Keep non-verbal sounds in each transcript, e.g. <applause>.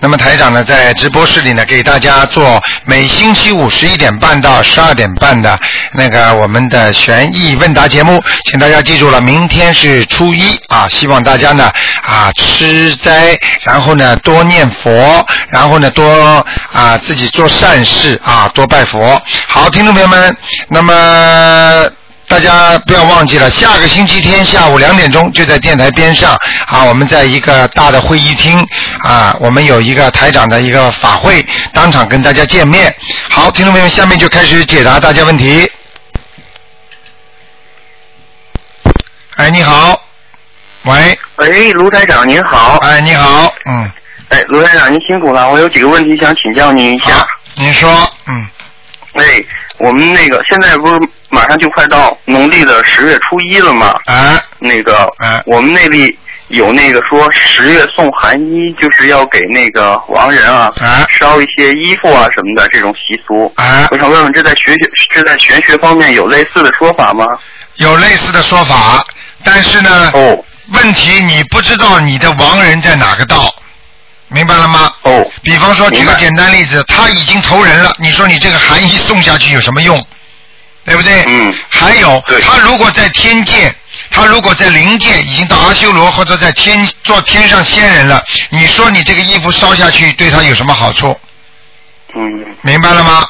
那么台长呢，在直播室里呢，给大家做每星期五十一点半到十二点半的那个我们的悬疑问答节目，请大家记住了，明天是初一啊，希望大家呢啊吃斋，然后呢多念佛，然后呢多啊自己做善事啊，多拜佛。好，听众朋友们，那么。大家不要忘记了，下个星期天下午两点钟就在电台边上啊，我们在一个大的会议厅啊，我们有一个台长的一个法会，当场跟大家见面。好，听众朋友们，下面就开始解答大家问题。哎，你好，喂，喂，卢台长您好。哎，你好，嗯，哎，卢台长您辛苦了，我有几个问题想请教您一下。好，您说，嗯，哎，我们那个现在不是马上就快到农历的十月初一了嘛，啊，那个，哎我们那里有那个说十月送寒衣，就是要给那个亡人啊啊。烧一些衣服啊什么的这种习俗。啊。我想问问，这在学学这在玄学方面有类似的说法吗？有类似的说法，但是呢，哦。问题你不知道你的亡人在哪个道，明白了吗？哦，比方说，举个简单例子，他已经投人了，你说你这个寒衣送下去有什么用？对不对？嗯还有，他如果在天界，他如果在灵界已经到阿修罗或者在天做天上仙人了，你说你这个衣服烧下去对他有什么好处？嗯，明白了吗？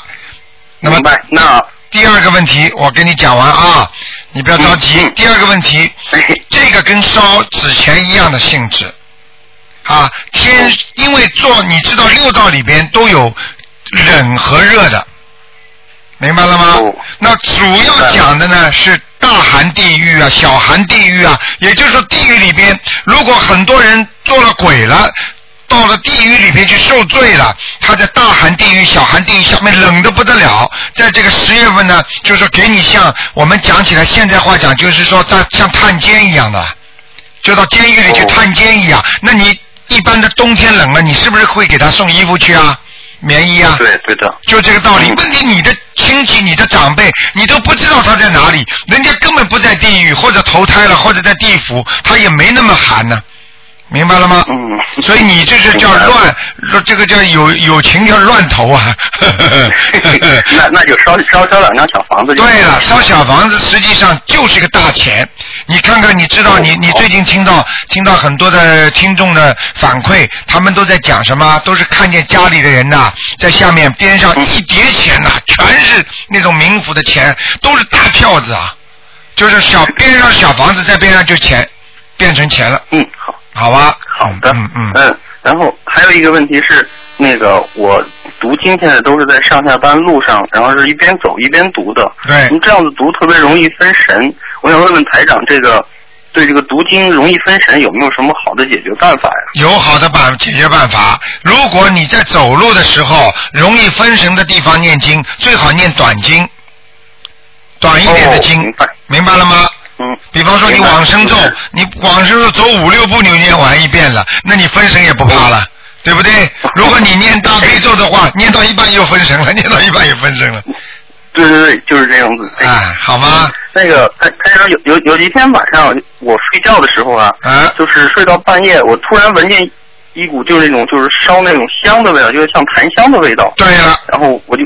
那么明白。那第二个问题，我跟你讲完啊，你不要着急。第二个问题，哎 <laughs> 这个跟烧纸钱一样的性质啊。天，因为做你知道六道里边都有冷和热的，明白了吗？哦那主要讲的呢是大寒地狱啊、小寒地狱啊，也就是说地狱里边，如果很多人做了鬼了。到了地狱里边去受罪了，他在大寒地狱、小寒地狱下面冷的不得了。在这个十月份呢，就是给你像我们讲起来现在话讲，就是说在像探监一样的，就到监狱里去哦探监一样。那你一般的冬天冷了，你是不是会给他送衣服去啊？棉衣啊？对对的。就这个道理。嗯问题你的亲戚、你的长辈，你都不知道他在哪里，人家根本不在地狱，或者投胎了，或者在地府，他也没那么寒呢。明白了吗？嗯所以你这是叫乱，这个叫有有情叫乱投啊。<laughs> 那那就烧烧烧两张小房子就。对了，烧小房子实际上就是个大钱。你看看，你知道你你最近听到听到很多的听众的反馈，他们都在讲什么？都是看见家里的人呐、在下面边上一叠钱呐、全是那种冥府的钱，都是大票子啊，就是小 <laughs> 边上小房子在边上就钱变成钱了，嗯，好。好吧？好的，嗯嗯嗯，嗯，然后还有一个问题是，那个我读经现在都是在上下班路上，然后是一边走一边读的。对你这样子读特别容易分神。我想问问台长，这个对这个读经容易分神有没有什么好的解决办法呀？有好的办解决办法。如果你在走路的时候容易分神的地方念经，最好念短经，短一点的经，哦明白明白了吗？嗯，比方说你往生咒嗯，你往生咒走五六步，你念完一遍了，那你分神也不怕了，对不对？<laughs> 如果你念大悲咒的话，念到一半又分神了，<laughs> 念到一半又分神了，对对对，就是这样子。哎哎，好吗？那个台台长有有有一天晚上我睡觉的时候啊，啊，就是睡到半夜，我突然闻见一股就是那种就是烧那种香的味道，就是像檀香的味道。对了，然后我就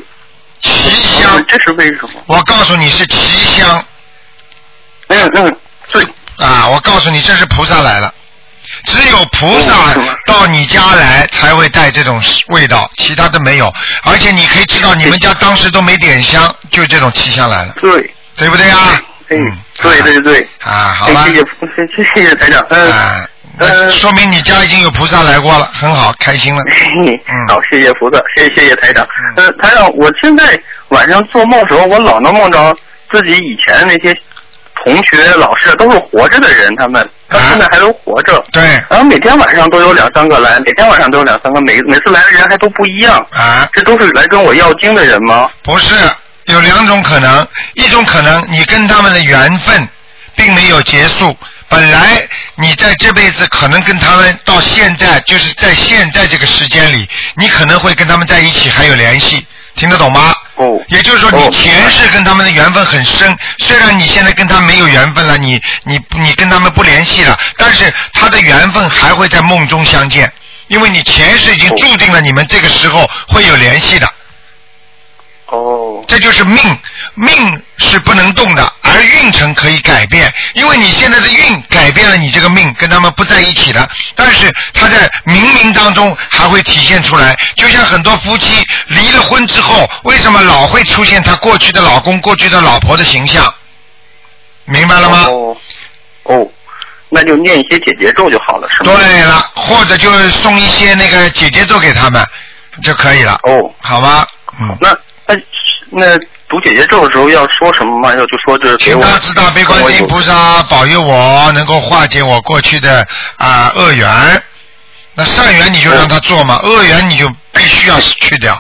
奇香，这是为什么？我告诉你是奇香嗯嗯，对，啊！我告诉你，这是菩萨来了。只有菩哦萨到你家来才会带这种味道，其他的没有。而且你可以知道，你们家当时都没点香，就这种气香来了，对，对不对啊？哎嗯，，对对对，啊，好吧哎，谢。谢谢谢台长，嗯，嗯说明你家已经有菩萨来过了，很好，开心了。<laughs> 嘿嗯好，谢谢菩萨，谢谢谢谢台长。呃，台长，我现在晚上做梦的时候，我老能梦着自己以前的那些同学、老师都是活着的人，他们到现在还都活着。对然后每天晚上都有两三个来，每天晚上都有两三个，每每次来的人还都不一样。啊，这都是来跟我要经的人吗？不是，有两种可能，一种可能你跟他们的缘分并没有结束。本来你在这辈子可能跟他们到现在，就是在现在这个时间里，你可能会跟他们在一起还有联系，听得懂吗？哦，也就是说，你前世跟他们的缘分很深，虽然你现在跟他没有缘分了，你你你跟他们不联系了，但是他的缘分还会在梦中相见，因为你前世已经注定了你们这个时候会有联系的。哦，这就是命，命是不能动的，而运程可以改变。因为你现在的运改变了你这个命，跟他们不在一起了。但是他在冥冥当中还会体现出来，就像很多夫妻离了婚之后，为什么老会出现他过去的老公、过去的老婆的形象？明白了吗？哦，哦，那就念一些姐姐咒就好了，是吗？对了，或者就送一些那个姐姐咒给他们就可以了，哦，好吗？嗯。那那那读姐姐咒的时候要说什么吗？要就说这给我请大慈大悲观世音菩萨保佑我能够化解我过去的啊、恶缘。那善缘你就让他做嘛，恶缘你就必须要去掉，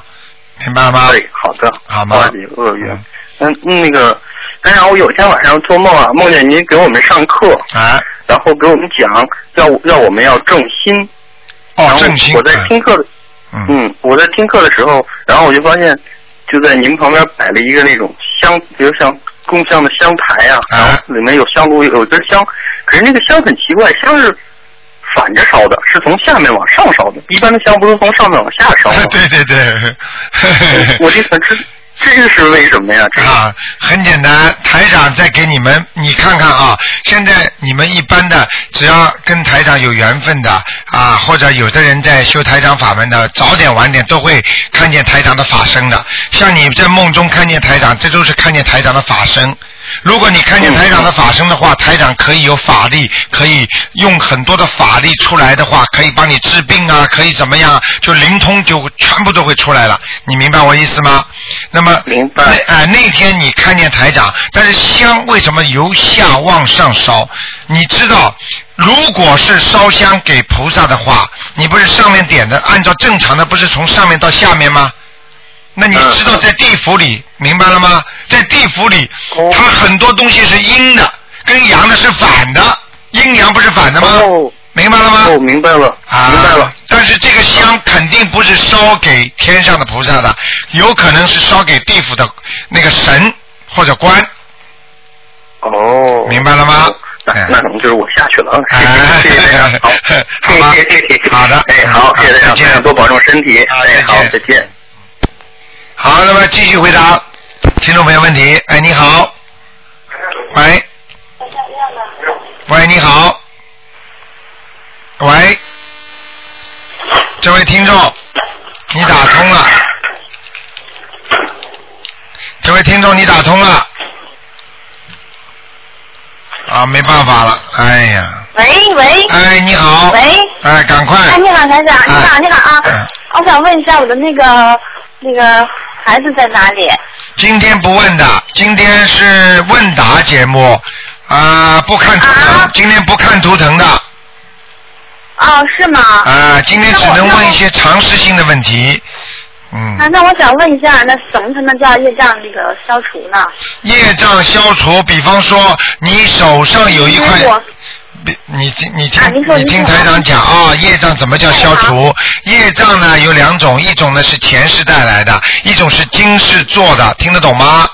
明白了吗？对，好的，好吗化解恶缘。嗯，那个，哎呀我有一天晚上做梦啊，梦见您给我们上课，啊，然后给我们讲，要要我们要正心。然哦，后正心。我在听课的，嗯，嗯，我在听课的时候，然后我就发现，就在您旁边摆了一个那种香，比如像供香的香台啊，啊然后里面有香炉，有一根香，可是那个香很奇怪，香是反着烧的，是从下面往上烧的，一般的香不是从上面往下烧吗？<laughs> 对对对。我就想这这个是为什么呀？啊，很简单，台长在给你们，你看看啊，现在你们一般的，只要跟台长有缘分的啊，或者有的人在修台长法门的，早点晚点都会看见台长的法身的。像你在梦中看见台长，这都是看见台长的法身。如果你看见台长的法身的话，台长可以有法力，可以用很多的法力出来的话，可以帮你治病啊，可以怎么样，就灵通就全部都会出来了。你明白我意思吗？那么明白那哎、那天你看见台长，但是香为什么由下往上烧？你知道，如果是烧香给菩萨的话，你不是上面点的，按照正常的不是从上面到下面吗？那你知道嗯在地府里，明白了吗？在地府里哦，它很多东西是阴的，跟阳的是反的，阴阳不是反的吗？哦。明白了吗？哦，明白了，啊，明白了。。但是这个香肯定不是烧给天上的菩萨的，有可能是烧给地府的那个神或者官。哦，明白了吗？哦那哎。那可能就是我下去了，啊谢谢好，谢谢 <laughs> 谢谢，好的。哎，好，谢谢台长，再见。台长多保重身体，好哎，好，再见。好，那么继续回答。听众朋友问题。哎，你好，喂，喂，你好，喂，这位听众，你打通了，这位听众你打通了，啊，没办法了，哎呀，喂喂。哎，你好，喂，哎，赶快，哎，你好，台长，你好，哎。你好啊。嗯！我想问一下我的那个那个孩子在哪里？今天不问的，今天是问答节目，啊、不看图腾，啊今天不看图腾的，啊、哦，是吗？啊今天只能问一些常识性的问题，嗯，啊，那我想问一下，那怎么才能叫业障那个消除呢？业障消除，比方说你手上有一块你听你听、啊你听台长讲啊，业障怎么叫消除？业障呢有两种，一种呢是前世带来的，一种是今世做的，听得懂吗？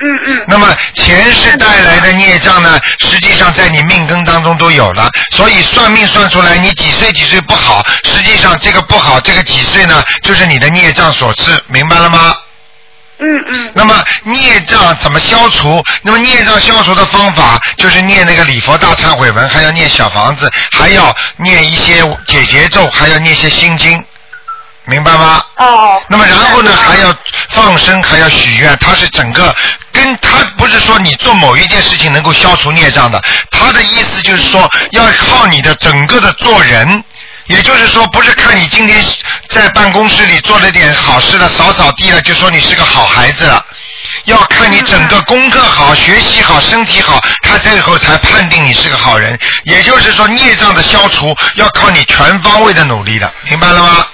嗯嗯。那么前世带来的孽障呢，实际上在你命根当中都有了，所以算命算出来你几岁几岁不好，实际上这个不好，这个几岁呢，就是你的孽障所致，明白了吗？嗯嗯。那么孽障怎么消除？那么孽障消除的方法就是念那个礼佛大忏悔文，还要念小房子，还要念一些解结咒，还要念一些心经，明白吗？哦。那么然后呢，还要放生，还要许愿，它是整个跟它不是说你做某一件事情能够消除孽障的，它的意思就是说要靠你的整个的做人。也就是说，不是看你今天在办公室里做了点好事了，扫扫地了，就说你是个好孩子了。要看你整个功课好、学习好、身体好，他最后才判定你是个好人。也就是说，孽障的消除要靠你全方位的努力的，明白了吗？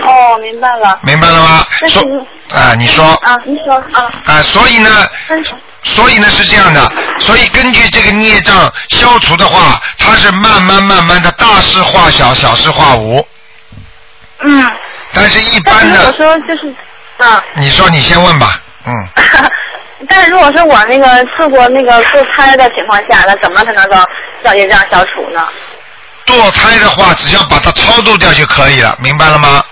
哦，明白了。明白了吗？说啊，你说啊，你说啊，啊，所以呢，嗯所以呢是这样的，所以根据这个孽障消除的话，它是慢慢慢慢的大事化小，小事化无。嗯，但是一般的，说就是啊。你说你先问吧，嗯，<laughs> 但是如果说我那个做过那个堕胎的情况下，那怎么才能够让业障消除呢？堕胎的话，只要把它超度掉就可以了，明白了吗？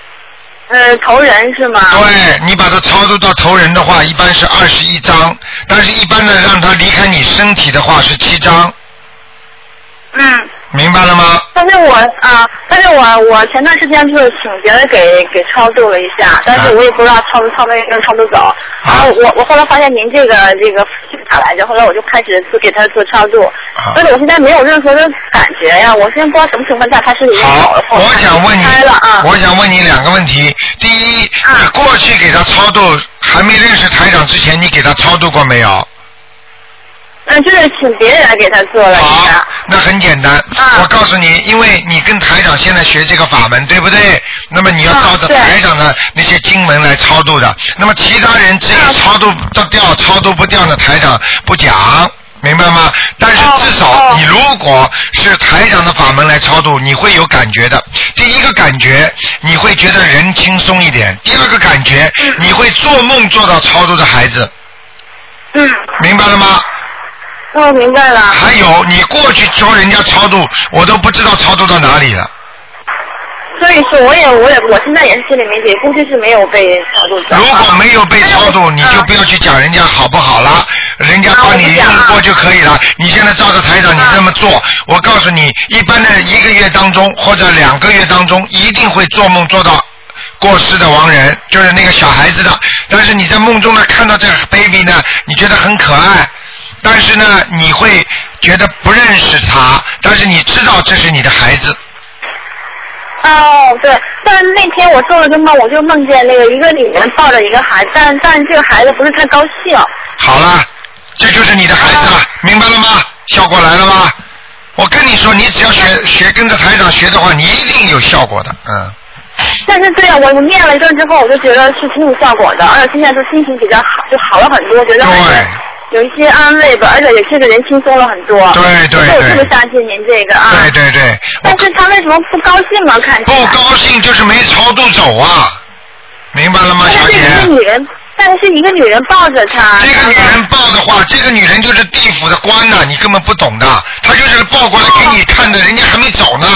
呃，投人是吗？对你把它操作到投人的话，一般是二十一张，但是一般的让他离开你身体的话是七张，嗯，明白了吗？但是我啊，但是我我前段时间就是请别人给给超度了一下，但是我也不知道超度超没能超度走。然后我我后来发现您这个这个是啥来着？后来我就开始做给他做超度，啊但是我现在没有任何的感觉呀，我现在不知道什么情况下他是已经好了，，我想问你我想问你两个问题。第一，啊你过去给他超度，还没认识台长之前，你给他超度过没有？嗯，就是请别人来给他做了一好。，那很简单。啊我告诉你，因为你跟台长现在学这个法门，对不对？那么你要照着台长的那些经文来超度的。那么其他人至于啊超度得掉、超度不掉的，台长不讲。明白吗？但是哦至少哦你如果是台长的法门来超度，你会有感觉的。第一个感觉，你会觉得人轻松一点；第二个感觉，你会做梦做到超度的孩子，嗯，明白了吗？哦，明白了。还有，你过去教人家超度，我都不知道超度到哪里了。所以说，我也我也我现在也是心里没底，估计是没有被超度走。如果没有被超度，嗯你就不要去讲人家好不好了，人家帮你用过就可以了。你现在照着台长你这么做，我告诉你，一般的一个月当中或者两个月当中，一定会做梦做到过世的亡人，就是那个小孩子的。但是你在梦中呢看到这个 baby 呢，你觉得很可爱，但是呢你会觉得不认识他，但是你知道这是你的孩子。哦，对，但是那天我做了个梦，我就梦见那个一个女人抱着一个孩子，但但这个孩子不是太高兴。好了，这就是你的孩子了，明白了吗？效果来了吗？我跟你说，你只要学学跟着台长学的话，你一定有效果的，嗯。但是对呀，我我念了一段之后，我就觉得是挺有效果的，而且现在就心情比较好，就好了很多，觉得还是有一些安慰吧，而且也这个人轻松了很多。对对所以我特别相信您这个啊。对对对，但是他为什么不高兴啊？看起不。高兴就是没超度走啊，明白了吗，小姐但是是？一个女人，但是是一个女人抱着他。这个女人抱的话，这个女人就是地府的官呐、你根本不懂的，她就是抱过来给你看的，人家还没走呢，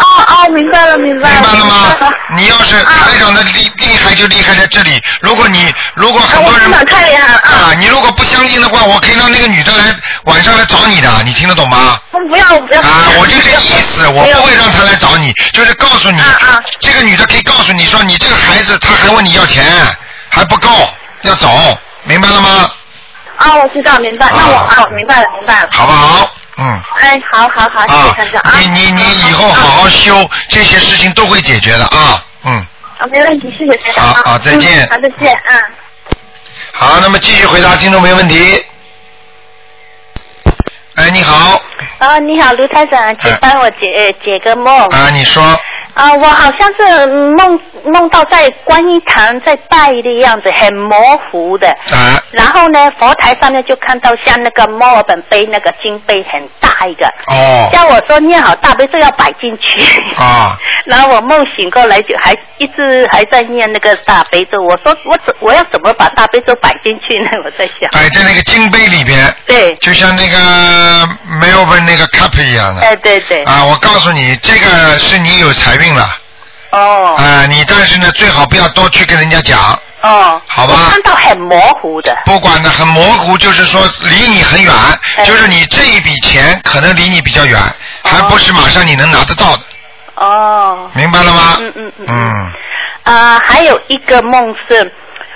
哦哦，明白了，明白了。明白了吗了？你要是台长的厉厉害就厉害在这里，如果你如果啊，很多人我真的太厉害了啊！啊，你如果不相信的话，我可以让那个女的来晚上来找你的，你听得懂吗？我不要，我不要。啊，我就这意思，我不会让她来找你，就是告诉你啊啊，这个女的可以告诉你说，你这个孩子他还问你要钱，还不够，要走，明白了吗？啊，我知道，明白。那我啊，我明白了，明白了。好不好？嗯。哎，好好好，谢谢啊团长啊。，你你你以后好好修，这些事情都会解决的啊。嗯，啊，没问题，谢谢团长啊。好好再见嗯好，再见，嗯。好，那么继续回答听众朋友问题。哎，你好，啊，你好，卢台长，请哎帮我解呃解个梦。啊，你说，啊，我好像是梦梦到在观音堂在拜的样子，很模糊的。啊，然后呢，佛台上面就看到像那个墨尔本杯那个金杯很大一个，哦，叫我说念好大悲咒要摆进去。啊，<laughs> 然后我梦醒过来就还一直还在念那个大悲咒，我说我怎我要怎么把大悲咒摆进去呢？我在想。摆在那个金杯里边，对，就像那个 Melbourne 那个 cup 一样的。哎对对。啊，我告诉你，这个是你有财运了。哦。啊，你但是呢，最好不要多去跟人家讲，哦。好吧看到很模糊的。不管的很模糊，就是说离你很远，哎就是你这一笔钱可能离你比较远，还不是马上你能拿得到的，哦。明白了吗？嗯嗯嗯嗯，啊、还有一个梦是，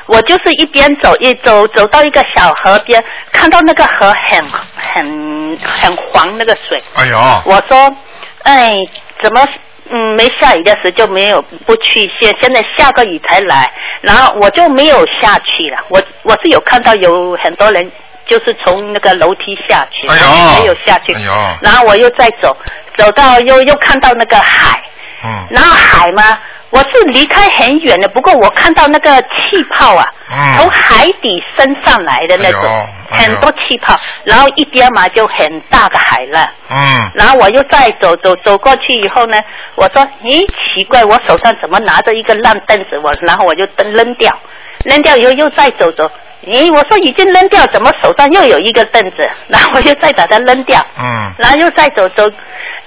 我就是一边走一走走到一个小河边，看到那个河很很很黄那个水，哎呦，我说，哎，怎么嗯没下雨的时候就没有不去，现现在下个雨才来，然后我就没有下去了。我我是有看到有很多人就是从那个楼梯下去，没有下去，哎然后我又再走，走到又又看到那个海，嗯，然后海嘛，我是离开很远的，不过我看到那个气泡啊，嗯。从海底升上来的那种，哎哎很多气泡，然后一边嘛就很大的海浪，嗯，然后我又再走走走过去以后呢，我说，咦，奇怪，我手上怎么拿着一个烂凳子？我然后我就扔扔掉，扔掉以后又再走走，咦，我说已经扔掉，怎么手上又有一个凳子？然后我又再把它扔掉，嗯，然后又再走走，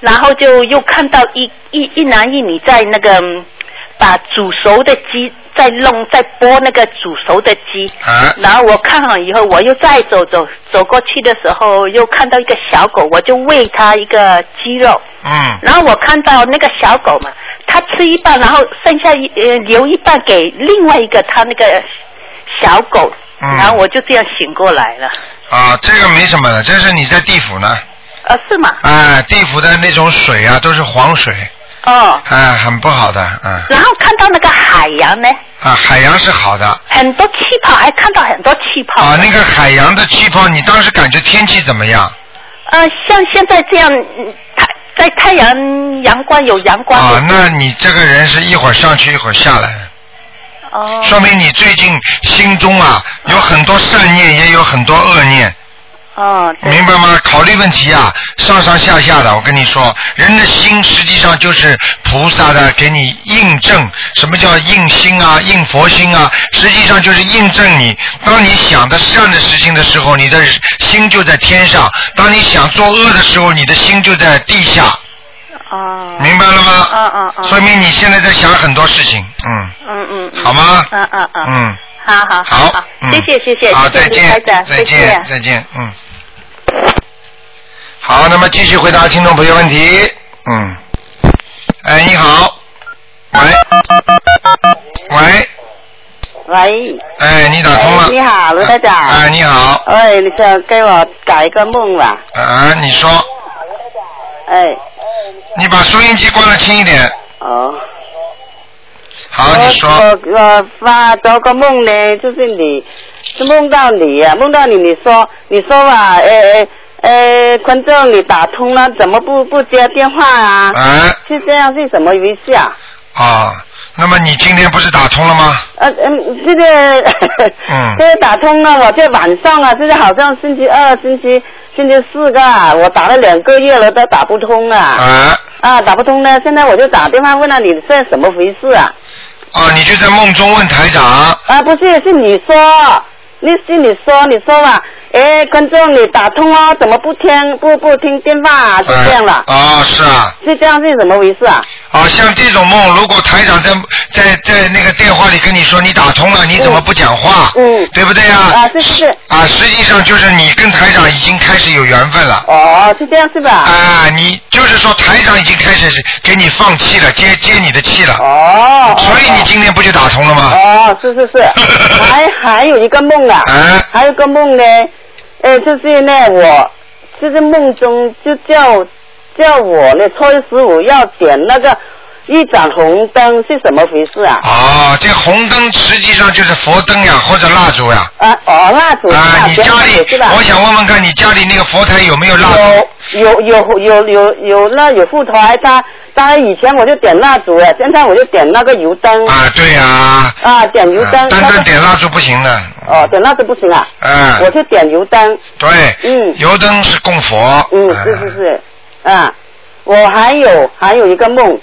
然后就又看到一一一男一女在那个嗯把煮熟的鸡再弄，再剥那个煮熟的鸡。啊，然后我看好以后，我又再走走走过去的时候，又看到一个小狗，我就喂它一个鸡肉。嗯，然后我看到那个小狗嘛，它吃一半，然后剩下一呃留一半给另外一个它那个小狗，嗯然后我就这样醒过来了。啊，这个没什么的，这是你在地府呢，啊，是吗？哎，地府的那种水啊，都是黄水，哦。哎，很不好的，嗯，然后看到那个海洋呢，啊，海洋是好的，很多气泡，还看到很多气泡。啊，那个海洋的气泡，你当时感觉天气怎么样？呃，像现在这样，嗯太在太阳阳光有阳光。啊，那你这个人是一会儿上去一会儿下来，哦。说明你最近心中啊有很多善念，也有很多恶念，哦，明白吗？考虑问题啊，上上下下的，我跟你说，人的心实际上就是菩萨的给你印证。什么叫印心啊？印佛心啊？实际上就是印证你，当你想的善的事情的时候，你的心就在天上；当你想作恶的时候，你的心就在地下。哦。明白了吗？嗯嗯嗯。说明你现在在想很多事情，嗯，嗯嗯嗯。好吗？嗯嗯嗯。嗯，好好好好，嗯谢谢谢谢，好，谢谢再见卢台长，再见，再见，嗯。好，那么继续回答听众朋友问题，嗯，哎，你好，喂，喂，喂，哎，你打通了，哎你好卢台长。哎，你好，哎，你想给我改一个梦吧？啊，你说，哎，你把收音机关的轻一点，哦，好，你说，我我发做个梦呢，就是你是梦到你呀、梦到你，你说你说吧，呃呃，观众你打通了，怎么不不接电话啊？哎，是这样是怎么回事啊？啊，那么你今天不是打通了吗？呃嗯，这个，嗯这个打通了，我在晚上啊，现在好像星期二、星期星期四个啊，我打了两个月了都打不通啊。啊，啊，打不通呢，现在我就打电话问了你现在怎么回事啊？啊，你就在梦中问台长，啊，不是，是你说，你是你说，你说吧，哎，观众你打通哦，怎么不听不不听电话啊？是这样了，哦，是啊，是这样是怎么回事啊？啊，像这种梦，如果台长在在在那个电话里跟你说你打通了，你怎么不讲话？嗯对不对啊？啊，这是是，啊，实际上就是你跟台长已经开始有缘分了。哦，是这样是吧？啊，你就是说台长已经开始给你放气了，接接你的气了，哦，所以你今天不就打通了吗？哦，是是是，<laughs> 还还有一个梦啊，啊还有个梦呢，呃，就是呢，我就是梦中就叫叫我呢，初一十五要点那个一盏红灯，是怎么回事啊？哦，这红灯实际上就是佛灯呀，或者蜡烛呀。啊，哦，蜡烛啊，你家里我想问问看你家里那个佛台有没有蜡烛？有有有有有有那有佛台，他当然以前我就点蜡烛了，现在我就点那个油灯。啊，对呀。啊，点油灯。啊单那个单点蜡烛不行的。哦，点蜡烛不行啊。嗯我就点油灯。对。嗯油灯是供佛。嗯，是是是，啊，我还有还有一个梦，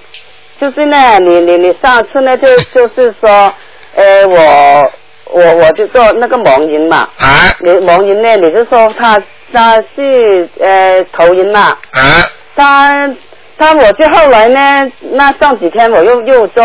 就是呢，你你你上次呢就就是说，呃，我我我就做那个盲人嘛，啊。你盲人呢，你就说他他是呃头人嘛，啊。他他我就后来呢，那上几天我又又做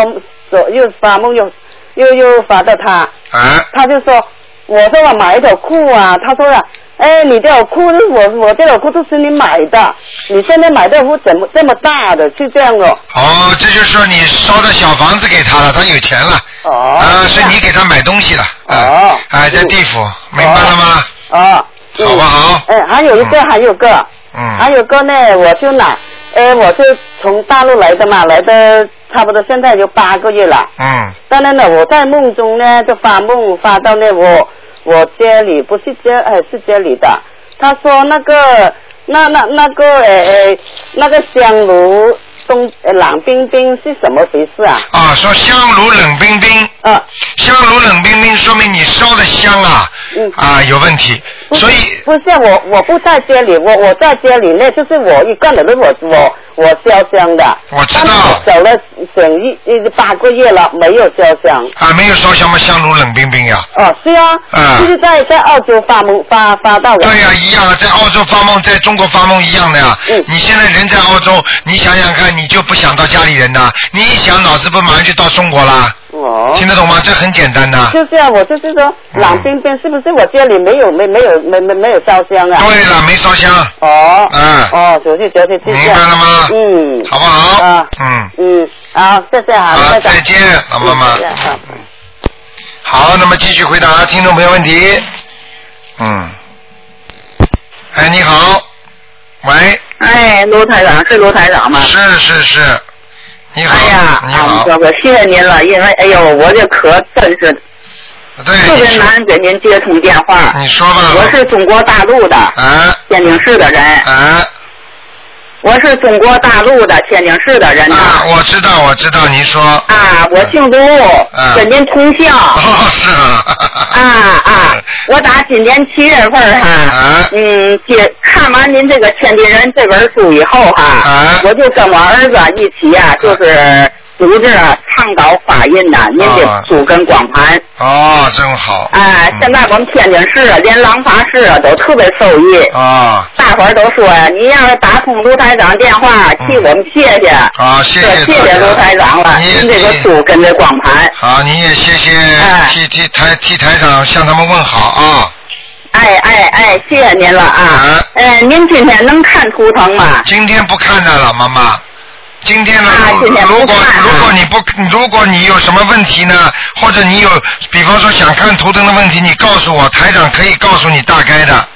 做又发梦又又又发到他，啊。他就说，我说我买一条裤啊，他说了，哎，你这条裤子我我这条裤都是你买的，你现在买这条裤怎么这么大的，是这样的。哦，这就是说你烧的小房子给他了，他有钱了。哦。啊，是你给他买东西了。哦。哎，在地府，明白了吗？哦。嗯好不好？哎，还有一个，还有个，嗯。还有个呢，我就拿，哎，我是从大陆来的嘛，来的差不多现在有八个月了。嗯。当然了，我在梦中呢，就发梦发到呢，我我家里不是家，哎，是家里的。他说那个那那那个呃呃那个香炉冬呃冷冰冰是什么回事啊？啊，说香炉冷冰冰，啊，香炉冷冰冰，说明你烧的香啊，嗯啊有问题，所以不是我我不在家里，我我在家里呢，就是我一个人的我我我烧香的。我知道走了整一一八个月了，没有烧香。啊没有烧香吗？香炉冷冰冰呀。哦，是啊，啊就是在在澳洲发梦发发到的。对呀、一样啊，在澳洲发梦，在中国发梦一样的呀。嗯你现在人在澳洲，你想想看，你就不想到家里人呐，你一想脑子不马上就到中国啦？哦。听得懂吗？这很简单的。就是啊，我就是说嗯冷冰冰，是不是我家里没有没没有没没没有烧香啊？对了，没烧香，哦。嗯哦，就是就是这样。明白了吗嗯。好不好？啊嗯，嗯，好，谢谢哈，好，再见，老妈妈。好，那么继续回答听众朋友问题。嗯。哎，你好，喂，哎，罗台长是罗台长吗？是是是，你好，哎呀，你好啊，，哥哥，谢谢您了，因为哎呦，我这可真是，特别难给您接通电话。你说吧，我是中国大陆的啊。天津市的人，啊我是中国大陆的天津市的人呐。啊，我知道，我知道，您说，啊，我姓卢，嗯跟您同姓。哦，是啊，啊啊！我打今年七月份哈，啊嗯，接看完您这个《天津人》这本书以后哈，啊我就跟我儿子一起啊、就是组织倡导发音呐，您啊的书跟光盘。哦，真好，哎，现在我们天津市啊，连廊坊市啊都特别受益。啊大伙儿都说呀，你要是打通卢台长电话，替我们谢谢。好，谢谢谢谢卢台长了，您这个你书跟这光盘。好，您也谢谢哎替替台替台长向他们问好啊。哎哎哎，谢谢您了啊啊！呃，您今天能看图腾吗？今天不看的了，妈妈。今天呢，啊如今天如果如果你不如果你有什么问题呢，或者你有比方说想看图腾的问题，你告诉我，台长可以告诉你大概的，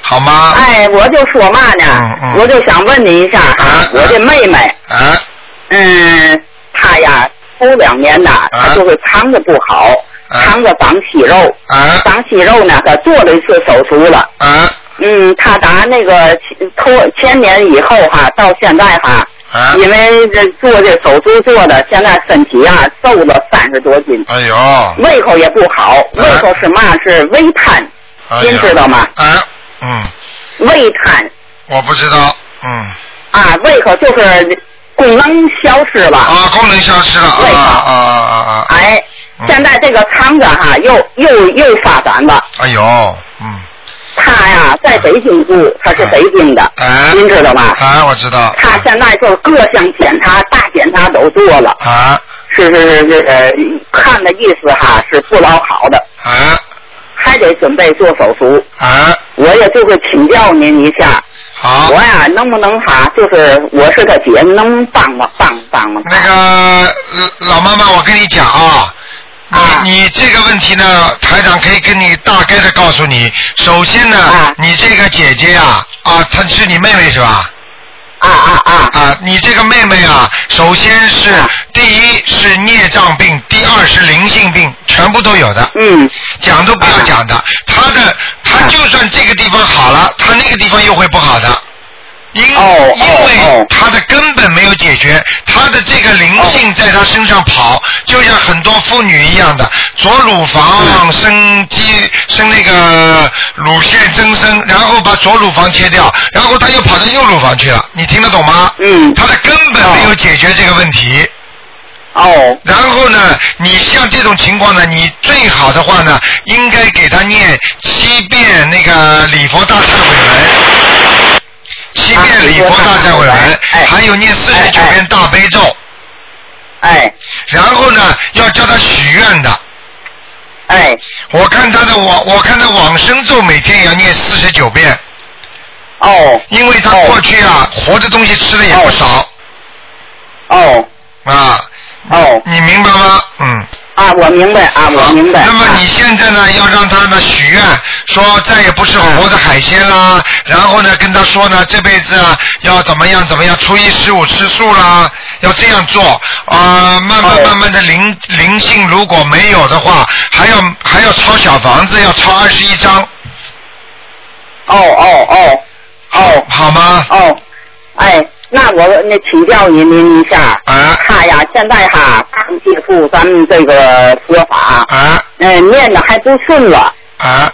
好吗？哎，我就说嘛呢，嗯嗯。我就想问你一下啊，啊。我的妹妹，啊。嗯，她呀，头两年呐，她就是肠子不好，啊。肠子长息肉，啊。长息肉呢，她做了一次手术了。啊。嗯，她打那个头前年以后哈，到现在哈，啊！因为这做这手术做的，现在身体啊瘦了三十多斤，哎呦，胃口也不好，胃口是嘛？是胃瘫，您知道吗？啊，嗯，胃瘫我不知道，嗯，啊，胃口就是功能消失了。啊，功能消失了，胃口啊啊啊啊！哎嗯，现在这个肠子哈又又又发展了。哎呦，嗯，他呀在北京住，他是北京的，啊您知道吧？啊，我知道，他现在就是各项检查、大检查都做了，啊是是是是，呃，看的意思哈是不老好的，啊还得准备做手术。啊，我也就是请教您一下，好我，呀能不能哈，就是我是他姐，能帮帮帮帮忙？那个呃老妈妈，我跟你讲啊。啊你你这个问题呢，台长可以跟你大概的告诉你。首先呢，啊你这个姐姐呀，啊，她是你妹妹是吧？啊啊啊！啊，你这个妹妹啊，首先是、啊第一是孽障病，第二是灵性病，全部都有的。嗯，讲都不要讲的，她的她啊就算这个地方好了，她那个地方又会不好的。因哦因为他的根本没有解决，他的这个灵性在他身上跑，就像很多妇女一样的，左乳房生肌生那个乳腺增生，然后把左乳房切掉，然后他又跑到右乳房去了，你听得懂吗？嗯。他的根本没有解决这个问题。哦。然后呢，你像这种情况呢，你最好的话呢，应该给他念七遍那个礼佛大忏悔文，七遍礼佛大忏悔文，哎还有念四十九遍大悲咒，哎然后呢，要叫他许愿的。哎。我看他的往，我看他往生咒每天也要念四十九遍，哦。因为他过去啊，活的东西吃的也不少。哦。啊。哦。你明白吗？嗯。啊，我明白啊，我明白。那么你现在呢，要让他呢许愿，说再也不吃活的海鲜啦，然后呢跟他说呢，这辈子啊要怎么样怎么样，初一十五吃素啦，要这样做啊、慢慢哦慢慢的灵灵性如果没有的话，还要还要抄小房子，要抄二十一张，哦哦哦哦好吗？哦，哎，那我那请教您您一下，啊。他呀现在哈刚接触咱们这个佛法，啊。嗯、念的还不顺了，啊！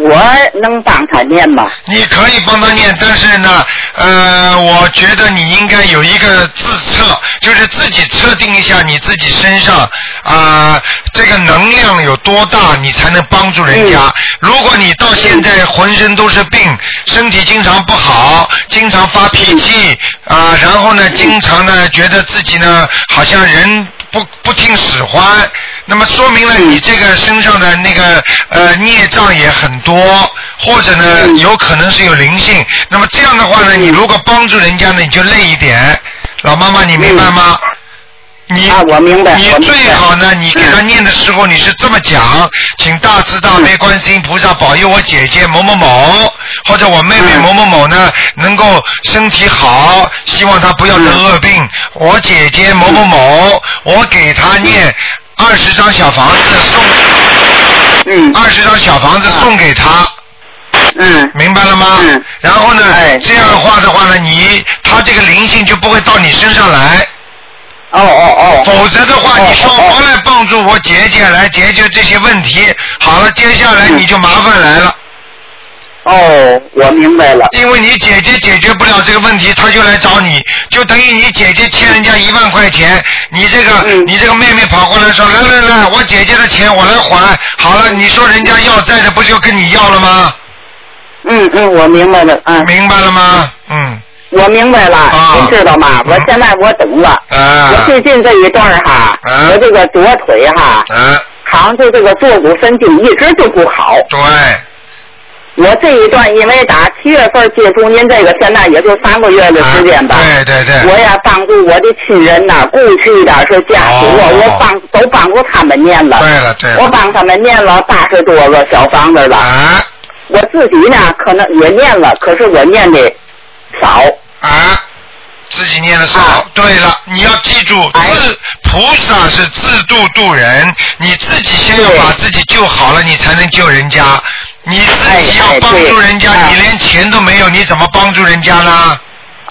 我能帮他念吗？你可以帮他念，但是呢，呃，我觉得你应该有一个自测，就是自己测定一下你自己身上啊、这个能量有多大，你才能帮助人家。如果你到现在浑身都是病，身体经常不好，经常发脾气啊、然后呢，经常呢觉得自己呢好像人不不听使唤，那么说明了你这个身上的那个呃孽障也很多，或者呢有可能是有灵性。那么这样的话呢，你如果帮助人家呢，你就累一点。老妈妈，你明白吗？你啊，我明白，你最好呢，你给他念的时候你是这么讲，请大慈大悲观世音菩萨保佑我姐姐某某某，或者我妹妹某某某呢能够身体好，希望她不要得恶病。我姐姐某某某，我给她念二十张小房子送，嗯二十张小房子送给她。嗯明白了吗？嗯然后呢，哎这样的话的话呢，你他这个灵性就不会到你身上来。哦哦哦，否则的话，哦你说哦我来帮助我姐姐来解决这些问题，好了，接下来你就麻烦来了，哦，我明白了，因为你姐姐解决不了这个问题，她就来找你，就等于你姐姐欠人家一万块钱，你这个、嗯。你这个妹妹跑过来说，来来来，我姐姐的钱我来还，好了，你说人家要债的不就跟你要了吗？嗯嗯，我明白了，嗯，明白了吗？嗯，我明白了，啊您知道吗？嗯我现在我懂了，啊我最近这一段哈，啊我这个左腿哈，啊，好像就这个坐骨神经一直就不好。对，我这一段因为打七月份接触您这个，现在也就三个月的时间吧。啊对对对，我呀帮助我的亲人呐，过去的是家属，我我帮都帮助他们念了。对了对了我帮他们念了八十多个小房子了。啊我自己呢，可能也念了，可是我念的少。啊，自己念的少。啊对了，你要记住，哎自菩萨是自度度人，你自己先要把自己救好了，你才能救人家。你自己要帮助人家，啊你连钱都没有，你怎么帮助人家呢？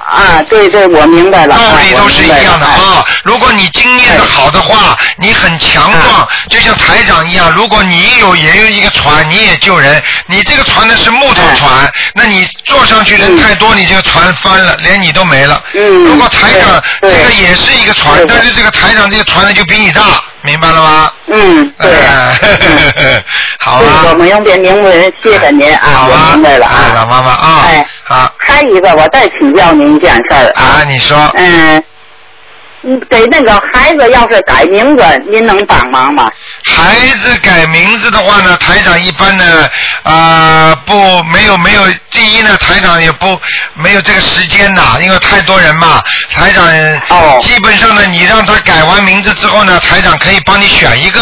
啊，对对，我明白了。道理都是一样的啊。如果你经验的好的话，你很强壮，就像台长一样。如果你有也有一个船，你也救人。你这个船呢是木头船，那你坐上去人太多，你这个船翻了，连你都没了。嗯如果台长这个也是一个船，但是这个台长这个船呢就比你大，明白了吗？<laughs> 嗯，对。哎好对，我啊，明白明白，谢谢您啊，我明白了啊。妈妈啊哎，好。还有一个，我再请教您一件事儿啊，你说。嗯，嗯给那个孩子要是改名字，您能帮忙吗？孩子改名字的话呢，台长一般呢，啊、不没有没有，第一呢，台长也不没有这个时间呐，因为太多人嘛，台长、哦。基本上呢，你让他改完名字之后呢，台长可以帮你选一个，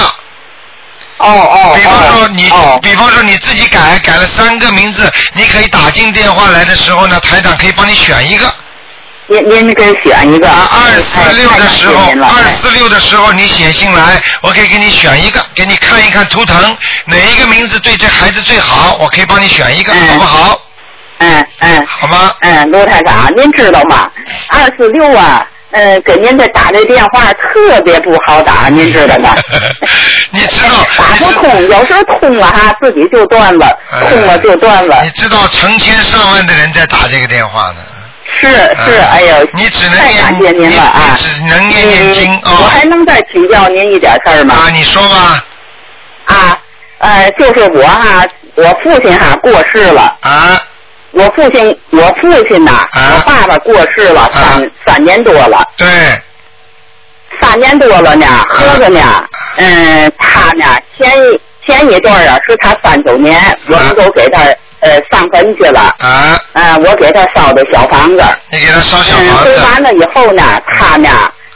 哦哦。比方说你，哦比方说你自己改改了三个名字，你可以打进电话来的时候呢，台长可以帮你选一个。您您可以选一个。啊，二四六的时候二哎四六的时候你写信来，我可以给你选一个，给你看一看图腾，哪一个名字对这孩子最好，我可以帮你选一个，嗯好不好？嗯嗯好吗？嗯，罗台长，您知道吗？二四六啊，呃，给您这打这电话特别不好打，<laughs> 您知道吗？<laughs> 你知道，<laughs> 打不通，有时候通了哈，自己就断了，呃通了就断了你。知道成千上万的人在打这个电话呢。是是，嗯哎呦，你只能太感谢您了啊！你你只能念念经嗯哦我还能再请教您一点事儿吗？啊，你说吧。啊，呃，就是我哈，我父亲哈过世了，啊我父亲，我父亲呐，啊。我爸爸过世了三、啊。三年多了，对，三年多了呢，合着呢，嗯，他呢前一前一段啊是他三周年，我们都给他呃上坟去了，啊，呃，我给他烧的小房子，你给他烧小嗯，房子。堆完了以后呢，他呢，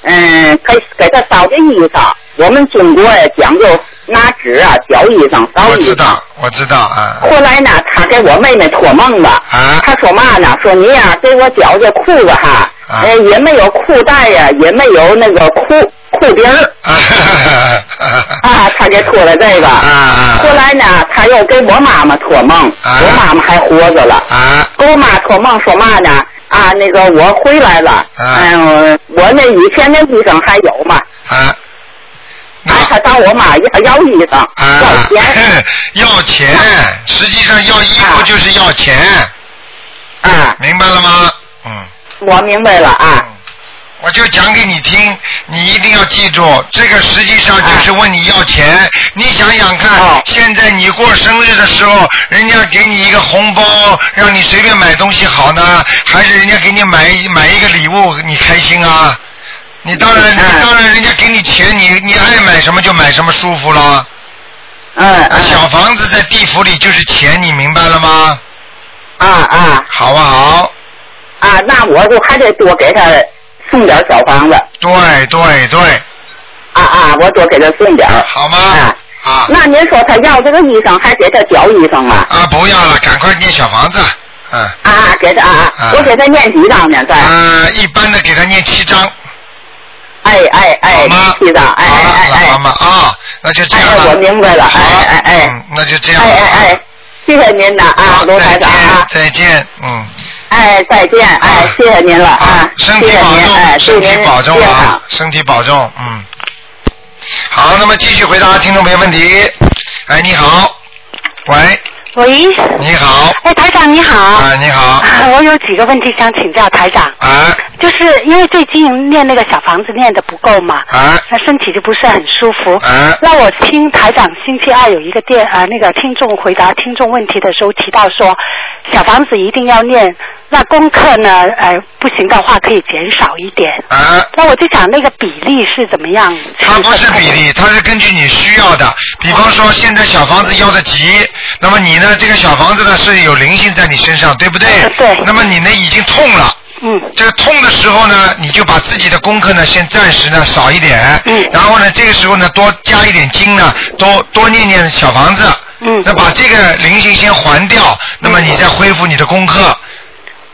嗯，给给他烧的衣裳，我们中国讲究拿纸啊绞衣裳。我知道，我知道啊后来呢，他给我妹妹托梦了。啊他说嘛呢？说你呀、给我绞这裤子哈，啊呃，也没有裤带呀、也没有那个裤裤边儿啊 <laughs> 啊，他给托了这个。啊后来呢，他又给我妈妈托梦，啊我妈妈还活着了。啊给我妈托梦说嘛呢？啊，那个我回来了，嗯，我那以前那医生还有吗？啊。啊，他找我妈要要医生，要钱。<laughs> 要钱，实际上要衣服就是要钱。啊。明白了吗？嗯。我明白了啊。我就讲给你听，你一定要记住，这个实际上就是问你要钱。你想想看，现在你过生日的时候，人家给你一个红包，让你随便买东西好呢，还是人家给你买买一个礼物，你开心啊？你当然，你当然，人家给你钱，你你爱买什么就买什么，舒服了。嗯。小房子在地府里就是钱，你明白了吗？啊啊。好不好？啊，那我就还得多给他。送点小房子，对对对，啊啊，我多给他送点好吗？啊，那您说他要这个衣裳，还给他交衣裳吗？啊，不要了，赶快念小房子，嗯。啊，给他啊，我给他念几张呢？在。啊，一般的给他念七张。哎哎哎，七张，哎哎哎。老妈妈啊，那就这样了。我明白了，哎哎哎，那就这样。哎哎哎，谢谢您的啊，罗台长啊。再见，嗯。哎，再见！哎，谢谢您了啊！身体保重，身体保重啊！身体保重，嗯。好，那么继续回答听众朋友问题。哎，你好，喂。喂。你好。哎，台长你好。啊，你好。<laughs> 我有几个问题想请教台长。啊。就是因为最近念那个小房子念的不够嘛。啊。那身体就不是很舒服。啊。那我听台长星期二有一个电啊，那个听众回答听众问题的时候提到说，小房子一定要念。那功课呢？呃，不行的话可以减少一点。啊。那我就想那个比例是怎么样？它不是比例，它是根据你需要的。比方说，现在小房子要的急，那么你呢？这个小房子呢是有灵性在你身上，对不对？对。那么你呢已经痛了。嗯。这个痛的时候呢，你就把自己的功课呢先暂时呢少一点。嗯。然后呢，这个时候呢多加一点经呢，多多念念小房子。嗯。那把这个灵性先还掉，那么你再恢复你的功课。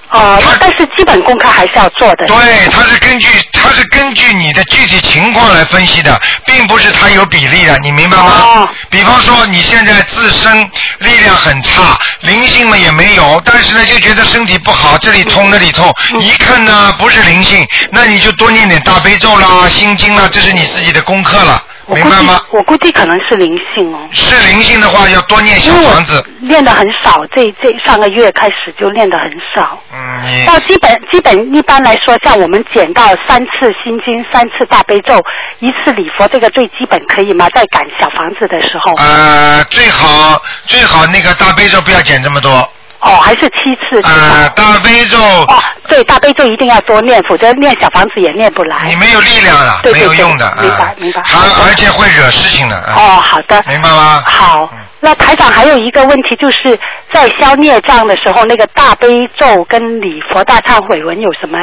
哦，但是基本功课还是要做的。对，它是根据它是根据你的具体情况来分析的，并不是它有比例的，你明白吗？哦。比方说你现在自身力量很差，灵性嘛也没有，但是呢就觉得身体不好，这里痛那里痛，一看呢不是灵性，那你就多念点大悲咒啦、心经啦，这是你自己的功课了。明白吗？我估计可能是灵性哦。是灵性的话，要多念小房子。练的很少，这这上个月开始就练的很少。嗯，到基本基本一般来说，像我们减到三次心经，三次大悲咒，一次礼佛，这个最基本可以吗？在赶小房子的时候。呃，最好最好那个大悲咒不要减这么多。哦，还是七次。啊，大悲咒。哦，对，大悲咒一定要多念，否则念小房子也念不来。你没有力量了，没有用的。明白，明白。还而且会惹事情的。哦，好的。明白吗？好。那台长还有一个问题，就是在消孽障的时候，那个大悲咒跟礼佛大忏悔文有什么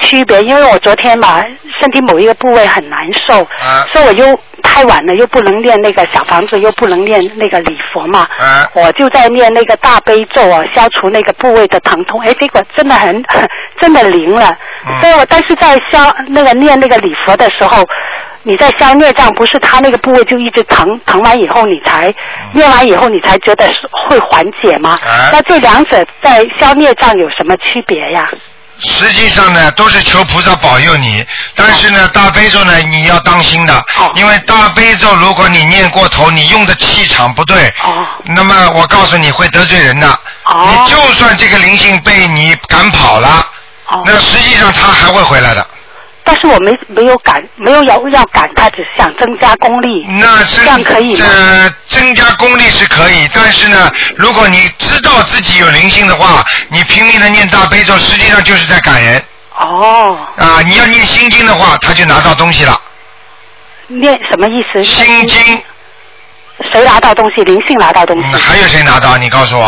区别？因为我昨天嘛，身体某一个部位很难受，所以我又太晚了，又不能念那个小房子，又不能念那个礼佛嘛，我就在念那个大悲咒啊，消除那个部位的疼痛。哎，结果真的很 <laughs> 真的灵了。所以我但是在消那个念那个礼佛的时候。你在消孽障，不是他那个部位就一直疼，疼完以后你才念完以后你才觉得会缓解吗？那这两者在消孽障有什么区别呀？实际上呢，都是求菩萨保佑你，但是呢，大悲咒呢你要当心的，因为大悲咒如果你念过头，你用的气场不对，那么我告诉你会得罪人的。你就算这个灵性被你赶跑了，那实际上他还会回来的。但是我没没有赶，没有要要赶，他只是想增加功力。那是这样可以吗？呃，增加功力是可以，但是呢，如果你知道自己有灵性的话，你拼命的念大悲咒，实际上就是在赶人。哦。啊，你要念心经的话，他就拿到东西了。念什么意思？心经。谁拿到东西？灵性拿到东西。还有谁拿到？你告诉我。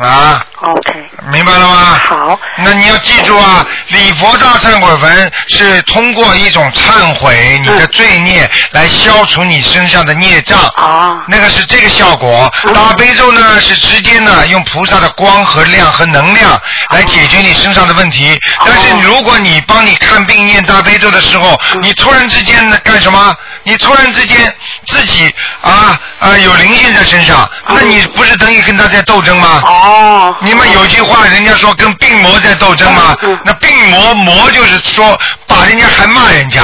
啊。OK，明白了吗？好。那你要记住啊，礼佛大忏悔文是通过一种忏悔你的罪孽来消除你身上的孽障。啊。那个是这个效果。大悲咒呢是直接呢用菩萨的光和亮和能量来解决你身上的问题。但是如果你帮你看病念大悲咒的时候，你突然之间呢干什么？你突然之间自己啊啊有灵性在身上，那你不是等于跟他在斗争吗？哦。你们有句话，人家说跟病魔在斗争嘛？那病魔魔就是说把人家还骂人家。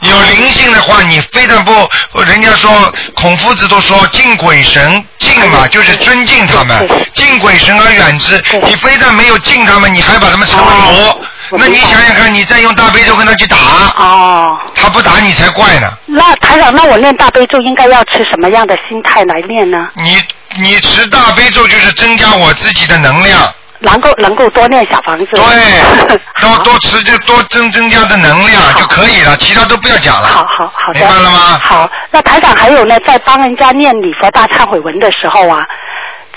有灵性的话，你非但不，人家说孔夫子都说敬鬼神，敬嘛就是尊敬他们，敬鬼神而远之。你非但没有敬他们，你还把他们称为魔。那你想想看，你再用大悲咒跟他去打，哦，他不打你才怪呢。那台长，那我念大悲咒应该要持什么样的心态来念呢？你你持大悲咒就是增加我自己的能量。能够能够多念小房子。对，<laughs> 多多持就多增增加的能量就可以了，其他都不要讲了。好好好的。明白了吗？好，那台长还有呢，在帮人家念礼佛大忏悔文的时候啊，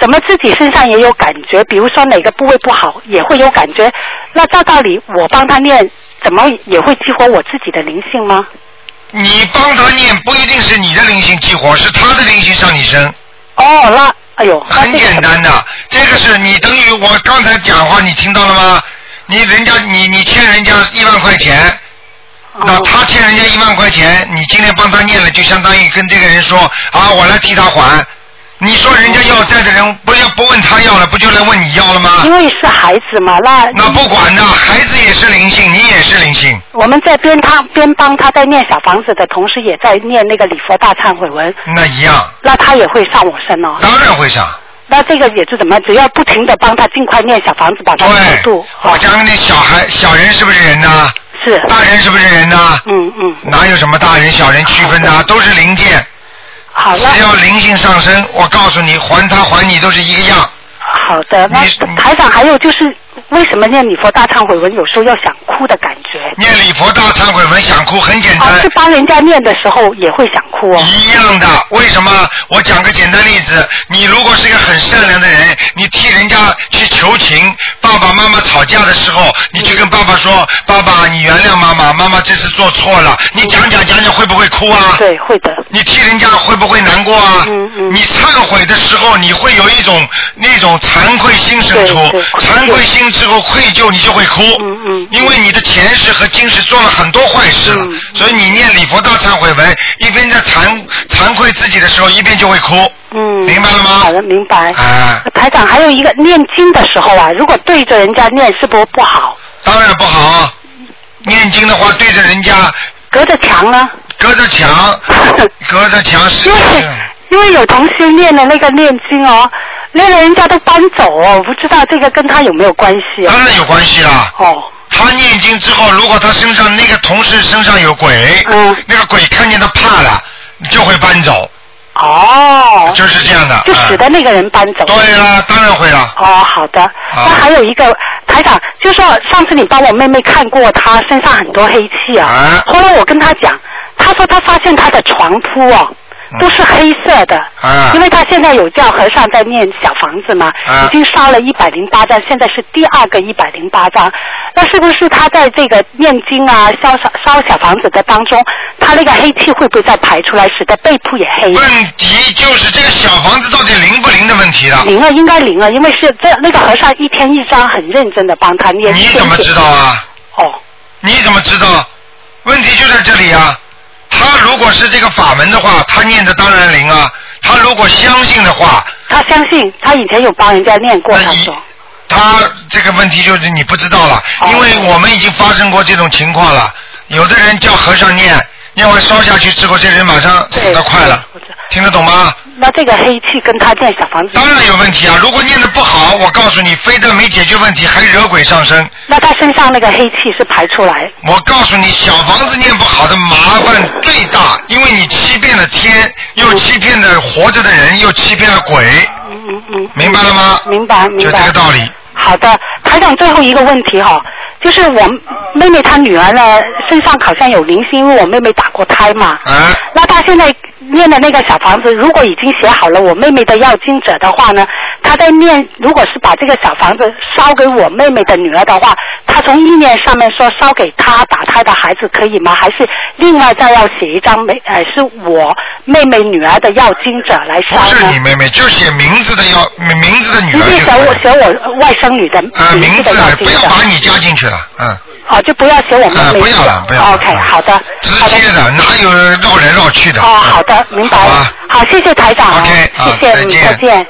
怎么自己身上也有感觉？比如说哪个部位不好，也会有感觉。那照道理我帮他念，怎么也会激活我自己的灵性吗？你帮他念不一定是你的灵性激活，是他的灵性上你身。哦，那。哎呦，很简单的，这个是你等于我刚才讲话，你听到了吗？你人家你你欠人家一万块钱，那他欠人家一万块钱，你今天帮他念了，就相当于跟这个人说啊，我来替他还。你说人家要债的人不要不问他要了，不就来问你要了吗？因为是孩子嘛，那那不管呢，孩子也是灵性，你也是灵性。我们在边他边帮他在念小房子的同时，也在念那个礼佛大忏悔文。那一样。那他也会上我身哦。当然会上。那这个也是怎么？只要不停的帮他尽快念小房子，把他超度。我讲那小孩小人是不是人呢？是。大人是不是人呢？嗯嗯。哪有什么大人小人区分呢？<laughs> 都是零件。好了。只要灵性上升，我告诉你，还他还你都是一个样。好的，那台长还有就是。为什么念礼佛大忏悔文有时候要想哭的感觉？念礼佛大忏悔文想哭很简单。是帮人家念的时候也会想哭哦。一样的，为什么？我讲个简单例子，你如果是一个很善良的人，你替人家去求情，爸爸妈妈吵架的时候，你去跟爸爸说：“爸爸，你原谅妈妈，妈妈这次做错了。”你讲讲讲讲，会不会哭啊？对，会的。你替人家会不会难过啊？嗯嗯。你忏悔的时候，你会有一种那种惭愧心生出，惭愧心。之后愧疚，你就会哭，因为你的前世和今世做了很多坏事了，所以你念礼佛道忏悔文，一边在惭惭愧自己的时候，一边就会哭。嗯，明白了吗？好的，明白。啊，台长，还有一个念经的时候啊，如果对着人家念，是不是不好？当然不好，念经的话对着人家，隔着墙呢？隔着墙，<laughs> 隔着墙是。因为因为有同学念的那个念经哦。那个人家都搬走哦，我不知道这个跟他有没有关系。当然有关系啦。哦。他念经之后，如果他身上那个同事身上有鬼，嗯，那个鬼看见他怕了，就会搬走。哦。就是这样的。就使得那个人搬走。对啦，当然会啦。哦，好的。那还有一个台长，就说上次你帮我妹妹看过，她身上很多黑气啊。啊。后来我跟她讲，她说她发现她的床铺哦。都是黑色的，因为他现在有叫和尚在念小房子嘛，已经烧了一百零八张，现在是第二个一百零八张，那是不是他在这个念经啊、烧烧烧小房子的当中，他那个黑气会不会再排出来，使得背部也黑？问题就是这个小房子到底灵不灵的问题了。灵啊，应该灵啊，因为是这那个和尚一天一张，很认真的帮他念。你怎么知道啊？哦，你怎么知道？问题就在这里啊。他如果是这个法门的话，他念的当然灵啊。他如果相信的话，他相信，他以前有帮人家念过。他说，他这个问题就是你不知道了，因为我们已经发生过这种情况了。有的人叫和尚念，念完烧下去之后，这人马上死得快了。听得懂吗？那这个黑气跟他建小房子当然有问题啊！如果念的不好，我告诉你，非但没解决问题，还惹鬼上身。那他身上那个黑气是排出来？我告诉你，小房子念不好的麻烦最大，因为你欺骗了天，又欺骗了活着的人，又欺骗了鬼。嗯嗯嗯。明白了吗？明白明白。就这个道理。好的，台长，最后一个问题哈，就是我妹妹她女儿呢身上好像有灵性，因为我妹妹打过胎嘛。啊。那她现在。念的那个小房子，如果已经写好了我妹妹的要经者的话呢，他在念，如果是把这个小房子烧给我妹妹的女儿的话，他从意念上面说烧给他打胎的孩子可以吗？还是另外再要写一张没呃是我妹妹女儿的要经者来烧？不是你妹妹，就写名字的要名字的女儿就写我写我外甥女的名字的不要把你加进去了，嗯。哦，就不要写我们啊，名字。不要了，不要了。OK，好的。直接的，哪有绕来绕去的？哦，好的，明白了。好，谢谢台长。OK，谢谢，再见。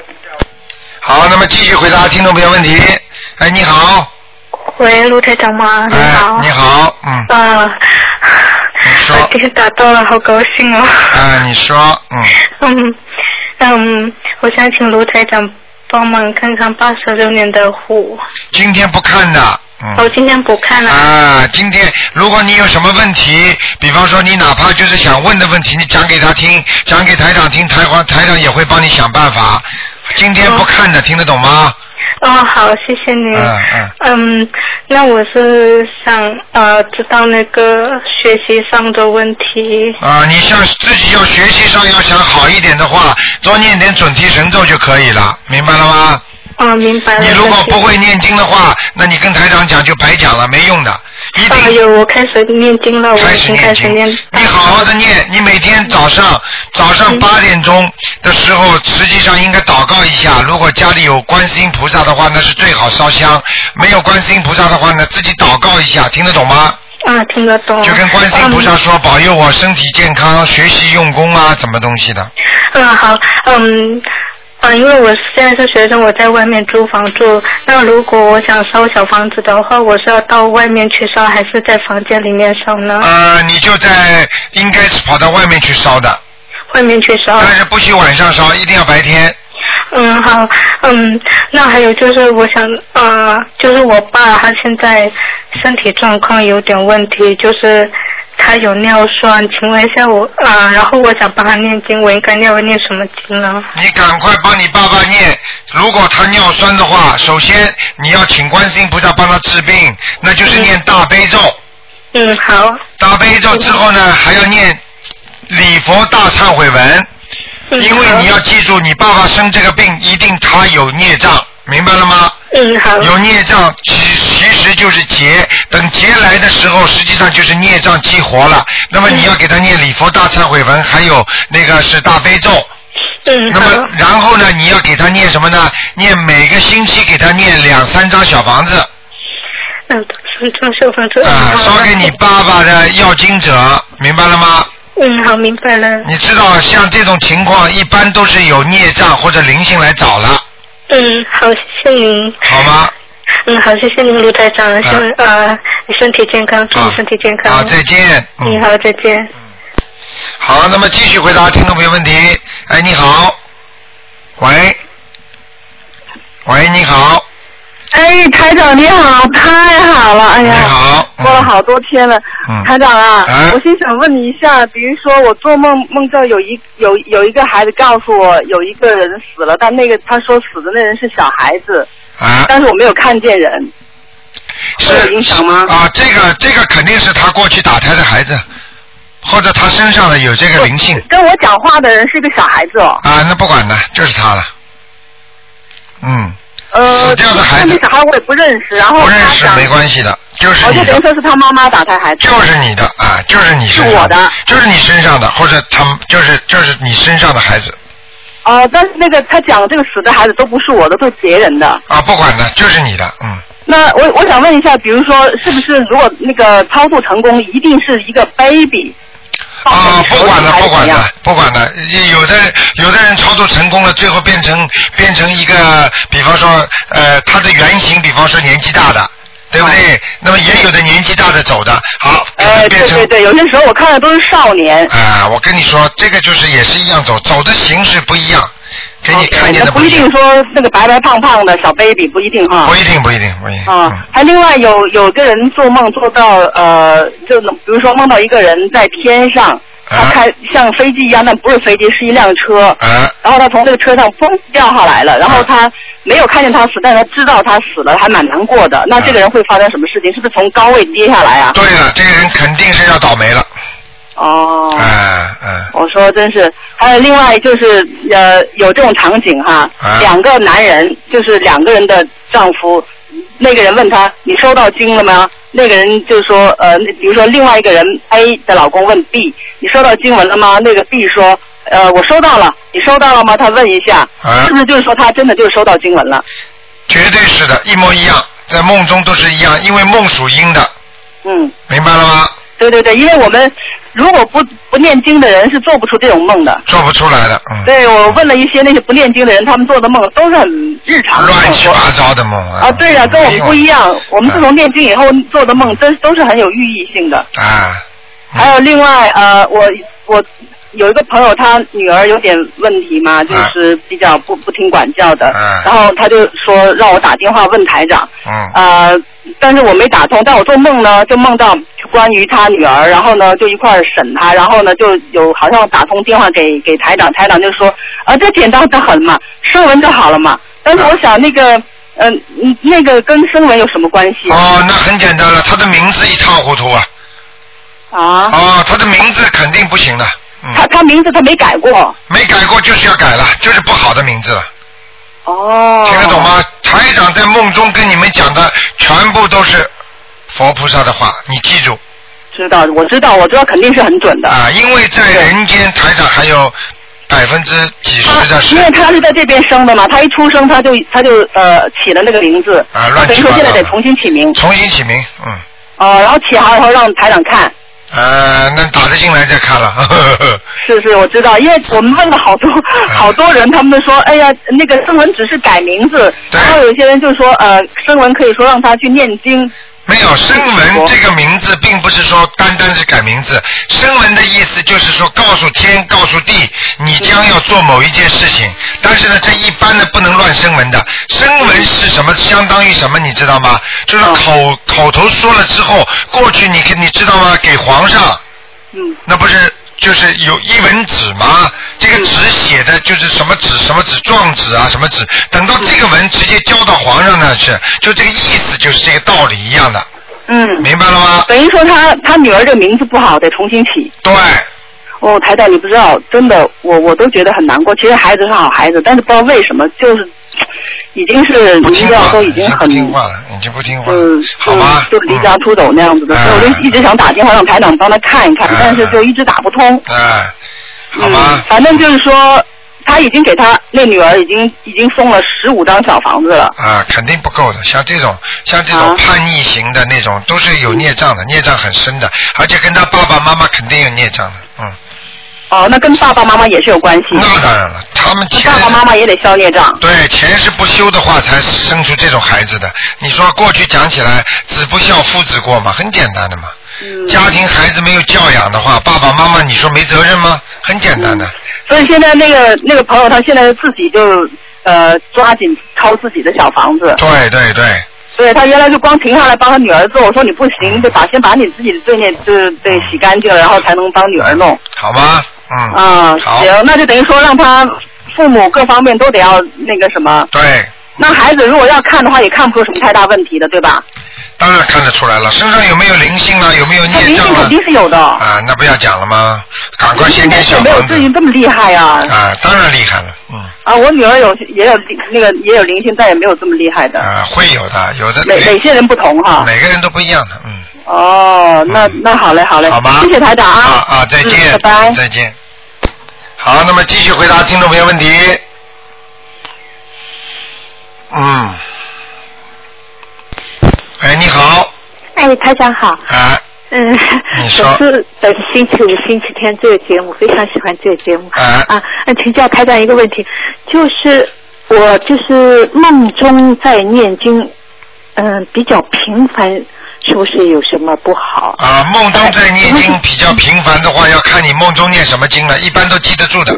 好，那么继续回答听众朋友问题。哎，你好，喂，卢台长吗？你哎好。，你好，嗯，啊，你说，今天打到了，好高兴哦。啊，你说，嗯，嗯嗯，我想请卢台长帮忙看看八十六年的虎。今天不看的，嗯。我今天不看了。啊，今天如果你有什么问题，比方说你哪怕就是想问的问题，你讲给他听，讲给台长听，台长台长也会帮你想办法。今天不看的，听得懂吗？哦，好，谢谢你。嗯嗯。嗯，那我是想呃知道那个学习上的问题。啊，你像自己要学习上要想好一点的话，多念点准提神咒就可以了，明白了吗？哦，明白了。你如果不会念经的话，那你跟台长讲就白讲了，没用的。一定哎呦，我开始念经了，我已经开始念。你好好的念，你每天早上早上八点钟的时候，实际上应该祷告一下。如果家里有观世音菩萨的话，那是最好烧香；没有观世音菩萨的话呢，自己祷告一下，听得懂吗？啊，听得懂。就跟观世音菩萨说，保佑我身体健康，学习用功啊，什么东西的。嗯，好，嗯。啊，因为我现在是学生，我在外面租房住。那如果我想烧小房子的话，我是要到外面去烧，还是在房间里面烧呢？呃，你就在应该是跑到外面去烧的，外面去烧。但是不许晚上烧，一定要白天。嗯，好，嗯，那还有就是，我想，呃，就是我爸他现在身体状况有点问题，就是他有尿酸，请问一下我，啊、然后我想帮他念经，我应该要念什么经呢？你赶快帮你爸爸念。如果他尿酸的话，首先你要请观世音菩萨帮他治病，那就是念大悲咒。嗯，好。大悲咒之后呢，还要念礼佛大忏悔文，因为你要记住，你爸爸生这个病，一定他有孽障，明白了吗？嗯，好。有孽障，其其实就是劫，等劫来的时候，实际上就是孽障激活了。那么你要给他念礼佛大忏悔文，还有那个是大悲咒。嗯，那么然后呢，你要给他念什么呢？念每个星期给他念两三张小房子。嗯，三张小房子。啊，烧给你爸爸的要经者，明白了吗？嗯，好，明白了。你知道，像这种情况，一般都是有孽障或者灵性来找了，嗯，好，谢谢您。好吗？嗯，好，谢谢您，卢台长，希望啊，你身体健康，祝你身体健康。好，再见。嗯你好，再见。好，那么继续回答听众朋友问题。哎，你好，喂，喂，你好，哎，台长你好，太好了，哎呀，你好，过了好多天了，嗯台长啊，啊我心想问你一下，比如说我做梦梦到有一有有一个孩子告诉我有一个人死了，但那个他说死的那人是小孩子，啊，但是我没有看见人，是有影响吗？啊，这个这个肯定是他过去打胎的孩子，或者他身上的有这个灵性跟我讲话的人是个小孩子哦，啊，那不管了，就是他了。嗯，呃，死掉的孩子那小孩我也不认识，然后不认识没关系的，就是哦，你的就等于，说是他妈妈打胎孩子，就是你的啊，就是你身上是我的，就是你身上的，或者他就是就是你身上的孩子哦，但是那个他讲这个死的孩子都不是我的，都是别人的。啊，不管的，就是你的，嗯。那我我想问一下，比如说，是不是如果那个操作成功，一定是一个 baby？啊，不管了，不管了，不管了。有的有的人操作成功了，最后变成变成一个，比方说，呃，他的原型，比方说年纪大的，对不对？那么也有的年纪大的走的，好，哎，变成对对对，有些时候我看的都是少年。啊，我跟你说，这个就是也是一样走，走的形式不一样，给你看见的不一定说那个白白胖胖的小 baby 不一定哈。不一定，不一定，不一定。啊，还另外有有个人做梦做到呃，就比如说梦到一个人在天上，他开像飞机一样，但不是飞机，是一辆车。啊。然后他从这个车上嘣掉下来了，然后他没有看见他死，但是他知道他死了，还蛮难过的。那这个人会发生什么事情？是不是从高位跌下来啊？对了，这个人肯定是要倒霉了。哦。啊哎。我说真是，还有另外就是呃有这种场景哈，啊两个男人就是两个人的丈夫，那个人问他你收到经了吗？那个人就说呃，比如说另外一个人 A 的老公问 B 你收到经文了吗？那个 B 说呃我收到了，你收到了吗？他问一下，啊是不是就是说他真的就是收到经文了？绝对是的，一模一样，在梦中都是一样，因为梦属阴的。嗯，明白了吗？对对对，因为我们如果不不念经的人是做不出这种梦的。做不出来的，嗯，对，我问了一些那些不念经的人，他们做的梦都是很日常的梦。乱七八糟的梦啊。啊，对呀、跟我们不一样。我们自从念经以后做的梦，真都是很有寓意性的。啊，还有另外呃，我我有一个朋友，他女儿有点问题嘛，就是比较不不听管教的，然后他就说让我打电话问台长，嗯呃，但是我没打通，但我做梦呢就梦到关于他女儿，然后呢就一块儿审他，然后呢就有好像打通电话给给台长，台长就说啊这简单的很嘛，声纹就好了嘛，但是我想那个。嗯、嗯，那个跟声纹有什么关系？哦，那很简单了，他的名字一塌糊涂啊。啊。哦，他的名字肯定不行的。嗯。他他名字他没改过。没改过就是要改了，就是不好的名字了。哦。听得懂吗？台长在梦中跟你们讲的全部都是佛菩萨的话，你记住知道，我知道，我知道，肯定是很准的。啊，因为在人间台长还有百分之几十的是因为他是在这边生的嘛，他一出生他就他就呃起了那个名字，啊乱等于说七八糟的现在得重新起名。重新起名，嗯。哦，然后起好以后让台长看。呃，那打得进来再看了。<laughs> 是是，我知道，因为我们问了好多好多人，他们都说，哎呀，那个声纹只是改名字，然后有些人就说，呃，声纹可以说让他去念经。没有声纹这个名字，并不是说单单是改名字。声纹的意思就是说，告诉天，告诉地，你将要做某一件事情。但是呢，这一般呢不能乱声纹的。声纹是什么？相当于什么？你知道吗？就是口口头说了之后，过去你你知道吗？给皇上，嗯，那不是就是有一文纸吗？这个纸写的就是什么纸什么纸状纸啊什么纸，等到这个文直接交到皇上那去，就这个意思就是这个道理一样的。嗯，明白了吗？等于说他他女儿这个名字不好，得重新起。对。哦，台长，你不知道，真的，我我都觉得很难过。其实孩子是好孩子，但是不知道为什么，就是已经是离掉都已经很听话了，已经不听话了，嗯，好吧？就离家出走那样子的，所以我就一直想打电话让台长帮他看一看，但是就一直打不通。哎，好吧。嗯，反正就是说，他已经给他那女儿已经已经送了十五张小房子了。啊，肯定不够的。像这种像这种叛逆型的那种，都是有孽障的，孽障很深的，而且跟他爸爸妈妈肯定有孽障的，嗯。哦，那跟爸爸妈妈也是有关系。那当然了，他们前爸爸妈妈也得消孽障。对，前世不修的话，才生出这种孩子的。你说过去讲起来，子不孝，父之过嘛，很简单的嘛。嗯家庭孩子没有教养的话，爸爸妈妈你说没责任吗？很简单的。所以现在那个那个朋友，他现在自己就呃抓紧掏自己的小房子。对对对。对他原来就光停下来帮他女儿做，我说你不行，你得把先把你自己的罪孽就是得洗干净了，然后才能帮女儿弄。好吗？嗯。啊，好。行，那就等于说让他父母各方面都得要那个什么。对。那孩子如果要看的话，也看不出什么太大问题的，对吧？当然看得出来了，身上有没有灵性啊？有没有孽障啊？肯定是有的。啊，那不要讲了吗？赶快先念小没有房子至于这么厉害呀、啊，当然厉害了，嗯，啊，我女儿有也有那个也有灵性，但也没有这么厉害的。啊，会有的，有的。哪哪些人不同哈？每个人都不一样的，嗯。哦，那那好嘞，好嘞，好吧谢谢台长啊。啊啊，再见，嗯拜拜。再见。好，那么继续回答听众朋友问题。嗯。哎，你好，哎，台长好。啊。嗯，你说我是本星期五、星期天这个节目，非常喜欢这个节目。啊。啊，请教台长一个问题，就是我就是梦中在念经，嗯、比较频繁，是不是有什么不好？啊，梦中在念经比较频繁的话，要看你梦中念什么经了，一般都记得住的。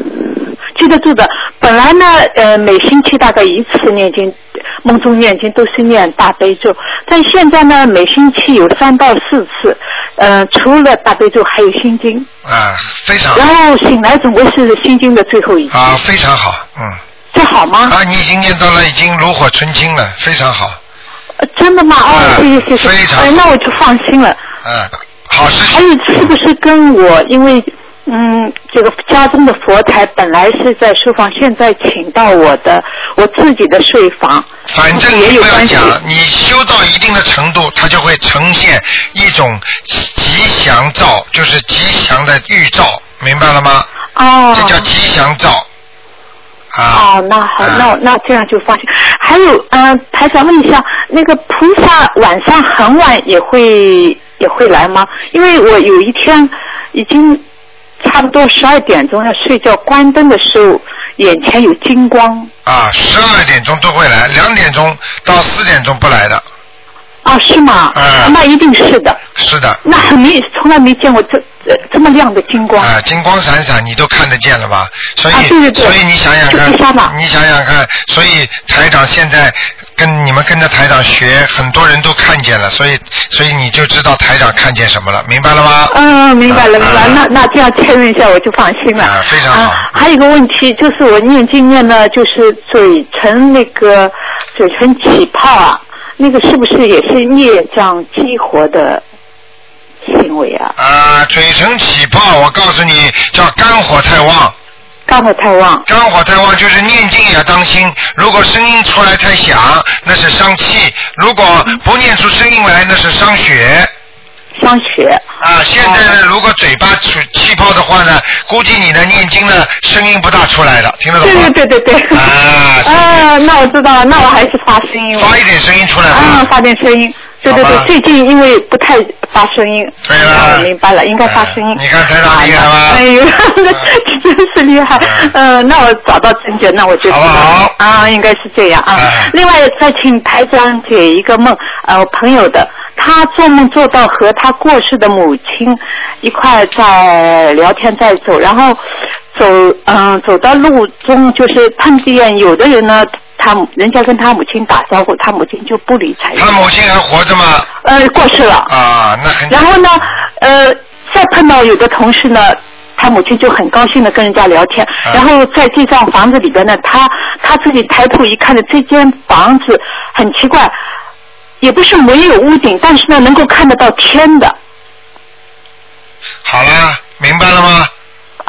记得住的。本来呢，呃，每星期大概一次念经，梦中念经都是念大悲咒，但现在呢，每星期有三到四次，呃，除了大悲咒还有心经，啊，非常然后醒来总归是心经的最后一句。啊，非常好，嗯。这好吗？啊，你已经念到了，已经炉火纯青了，非常好。呃真的吗？哦，谢谢谢谢。非常哎，那我就放心了。嗯，好事情。还有是不是跟我因为嗯这个家中的佛台本来是在书房，现在请到我的我自己的睡房，反正你不要也有关系。讲，你修到一定的程度，它就会呈现一种吉祥兆，就是吉祥的预兆，明白了吗？哦。这叫吉祥兆。啊。哦，那好，那那这样就放心。还有，嗯、还想问一下，那个菩萨晚上很晚也会也会来吗？因为我有一天已经差不多十二点钟要睡觉，关灯的时候眼前有金光。啊，十二点钟都会来，两点钟到四点钟不来的。啊，是吗？嗯那一定是的。是的。那很没从来没见过这这这么亮的金光。啊，金光闪闪，你都看得见了吧？所以，啊对对对所以你想想看，你想想看，所以台长现在跟你们跟着台长学，很多人都看见了，所以，所以你就知道台长看见什么了，明白了吗？嗯，明白了，明白了。那那这样确认一下，我就放心了。啊，非常好。啊，还有一个问题就是我念经念呢，就是嘴唇那个嘴唇起泡啊，那个是不是也是孽障激活的行为啊？啊，嘴唇起泡，我告诉你，叫肝火太旺。肝火太旺。肝火太旺就是念经也要当心，如果声音出来太响，那是伤气；如果不念出声音来，那是伤血。伤血。啊，现在呢，如果嘴巴出气泡的话呢，估计你的念经呢声音不大出来了，听得懂吗？对对对对对。啊，<laughs> 啊，那我知道了，那我还是发声音。发一点声音出来吧。啊，发点声音。对对对，最近因为不太发声音。对了。明白了，应该发声音。你看台长厉害吗？哎呦，那 <laughs> 真是厉害。嗯，那我找到症结，那我就好不好啊，应该是这样啊。另外再请台长解一个梦，呃，我朋友的，他做梦做到和他过世的母亲一块在聊天在走，然后走嗯、走到路中就是碰见有的人呢，他人家跟他母亲打招呼，他母亲就不理睬。他母亲还活着吗？呃，过世了。啊，那很。然后呢，呃，再碰到有的同事呢，他母亲就很高兴的跟人家聊天，啊然后在这幢房子里边呢，他他自己抬头一看呢，这间房子很奇怪，也不是没有屋顶，但是呢，能够看得到天的。好了，明白了吗？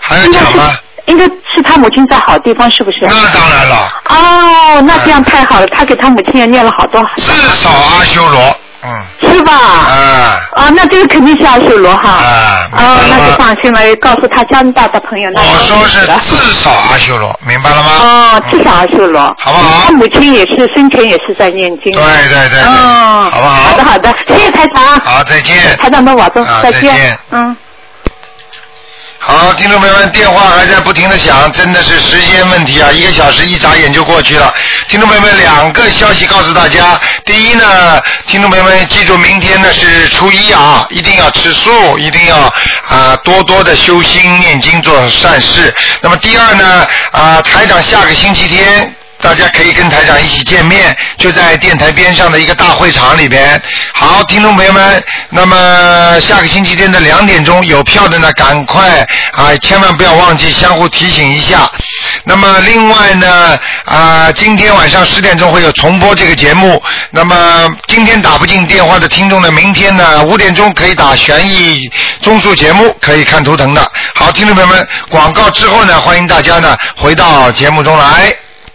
还要讲吗？应该是他母亲在好地方，是不是？那当然了。哦，那这样太好了，他给他母亲也念了好多。至少阿修罗，嗯。是吧？啊。啊，那这个肯定是阿修罗哈。啊。哦，那就放心了，告诉他加拿大的朋友。那我说是至少阿修罗，明白了吗？哦，至少阿修罗。好不好？他母亲也是生前也是在念经。对对对。嗯，好不好？好的好的，谢谢台长。好，再见。台长们保重，啊再再见嗯。好，听众朋友们，电话还在不停的响，真的是时间问题啊！一个小时一眨眼就过去了。听众朋友们，两个消息告诉大家：第一呢，听众朋友们记住，明天呢是初一啊，一定要吃素，一定要啊多多的修心、念经、做善事。那么第二呢，啊台长下个星期天。大家可以跟台长一起见面，就在电台边上的一个大会场里边。好，听众朋友们，那么下个星期天的两点钟有票的呢，赶快啊，千万不要忘记相互提醒一下。那么另外呢，啊，今天晚上十点钟会有重播这个节目。那么今天打不进电话的听众呢，明天呢五点钟可以打悬疑综述节目，可以看图腾的。好，听众朋友们，广告之后呢，欢迎大家呢回到节目中来。